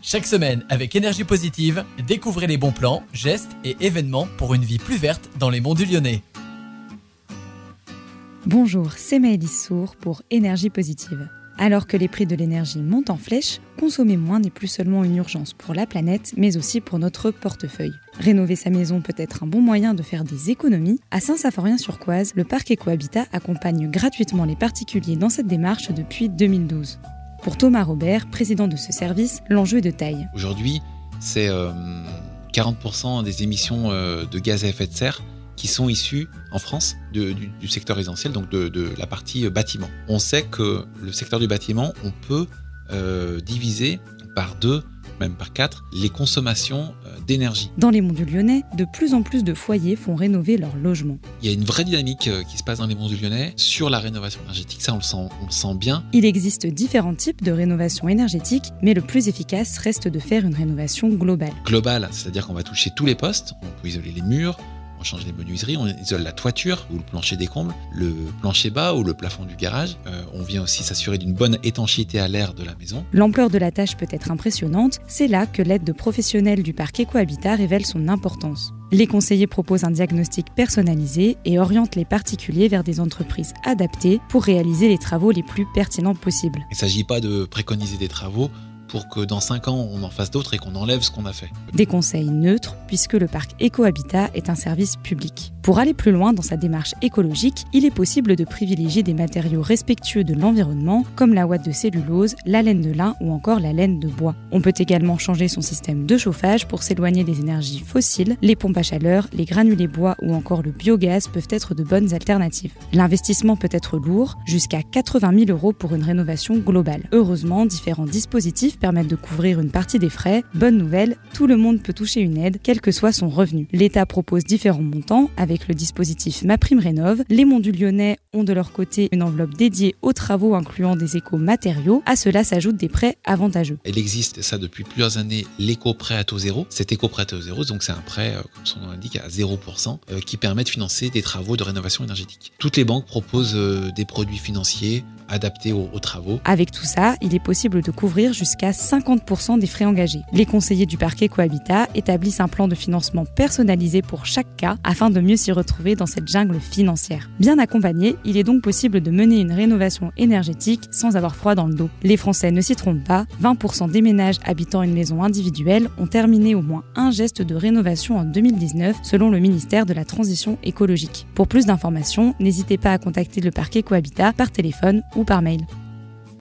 Chaque semaine, avec énergie positive, découvrez les bons plans, gestes et événements pour une vie plus verte dans les monts du Lyonnais. Bonjour, c'est Maëlys Sour pour Énergie positive. Alors que les prix de l'énergie montent en flèche, consommer moins n'est plus seulement une urgence pour la planète, mais aussi pour notre portefeuille. Rénover sa maison peut être un bon moyen de faire des économies. À Saint-Symphorien-sur-Coise, le parc Ecohabitat accompagne gratuitement les particuliers dans cette démarche depuis 2012. Pour Thomas Robert, président de ce service, l'enjeu est de taille. Aujourd'hui, c'est 40% euh, des émissions euh, de gaz à effet de serre qui sont issues en France du, secteur résidentiel, donc de, la partie euh, bâtiment. On sait que le secteur du bâtiment, on peut diviser par deux même par quatre, les consommations euh, d'énergie. Dans les monts du Lyonnais, de plus en plus de foyers font rénover leur logement. Il y a une vraie dynamique euh, qui se passe dans les monts du Lyonnais sur la rénovation énergétique, ça on le sent, on le sent bien. Il existe différents types de rénovation énergétique, mais le plus efficace reste de faire une rénovation globale. Globale, c'est-à-dire qu'on va toucher tous les postes, on peut isoler les murs, on change les menuiseries, on isole la toiture ou le plancher des combles, le plancher bas ou le plafond du garage. Euh, on vient aussi s'assurer d'une bonne étanchéité à l'air de la maison. L'ampleur de la tâche peut être impressionnante, c'est là que l'aide de professionnels du parc Ecohabitat révèle son importance. Les conseillers proposent un diagnostic personnalisé et orientent les particuliers vers des entreprises adaptées pour réaliser les travaux les plus pertinents possibles. Il ne s'agit pas de préconiser des travaux pour que dans 5 ans, on en fasse d'autres et qu'on enlève ce qu'on a fait. Des conseils neutres, puisque le parc Ecohabitat est un service public. Pour aller plus loin dans sa démarche écologique, il est possible de privilégier des matériaux respectueux de l'environnement, comme la ouate de cellulose, la laine de lin ou encore la laine de bois. On peut également changer son système de chauffage pour s'éloigner des énergies fossiles. Les pompes à chaleur, les granulés bois ou encore le biogaz peuvent être de bonnes alternatives. L'investissement peut être lourd, jusqu'à 80 000 euros pour une rénovation globale. Heureusement, différents dispositifs permettent de couvrir une partie des frais. Bonne nouvelle, tout le monde peut toucher une aide, quel que soit son revenu. L'État propose différents montants avec le dispositif Ma Prime Rénov. Les Monts du Lyonnais ont de leur côté une enveloppe dédiée aux travaux incluant des échos matériaux. À cela s'ajoutent des prêts avantageux. Il existe ça depuis plusieurs années, l'éco-prêt à taux zéro. Cet éco-prêt à taux zéro, donc c'est un prêt, euh, comme son nom l'indique, à 0% euh, qui permet de financer des travaux de rénovation énergétique. Toutes les banques proposent euh, des produits financiers adaptés aux, travaux. Avec tout ça, il est possible de couvrir jusqu'à 50% des frais engagés. Les conseillers du parquet Cohabitat établissent un plan de financement personnalisé pour chaque cas afin de mieux s'y retrouver dans cette jungle financière. Bien accompagné, il est donc possible de mener une rénovation énergétique sans avoir froid dans le dos. Les Français ne s'y trompent pas, 20% des ménages habitant une maison individuelle ont terminé au moins un geste de rénovation en 2019 selon le ministère de la Transition écologique. Pour plus d'informations, n'hésitez pas à contacter le parquet Cohabitat par téléphone ou par mail.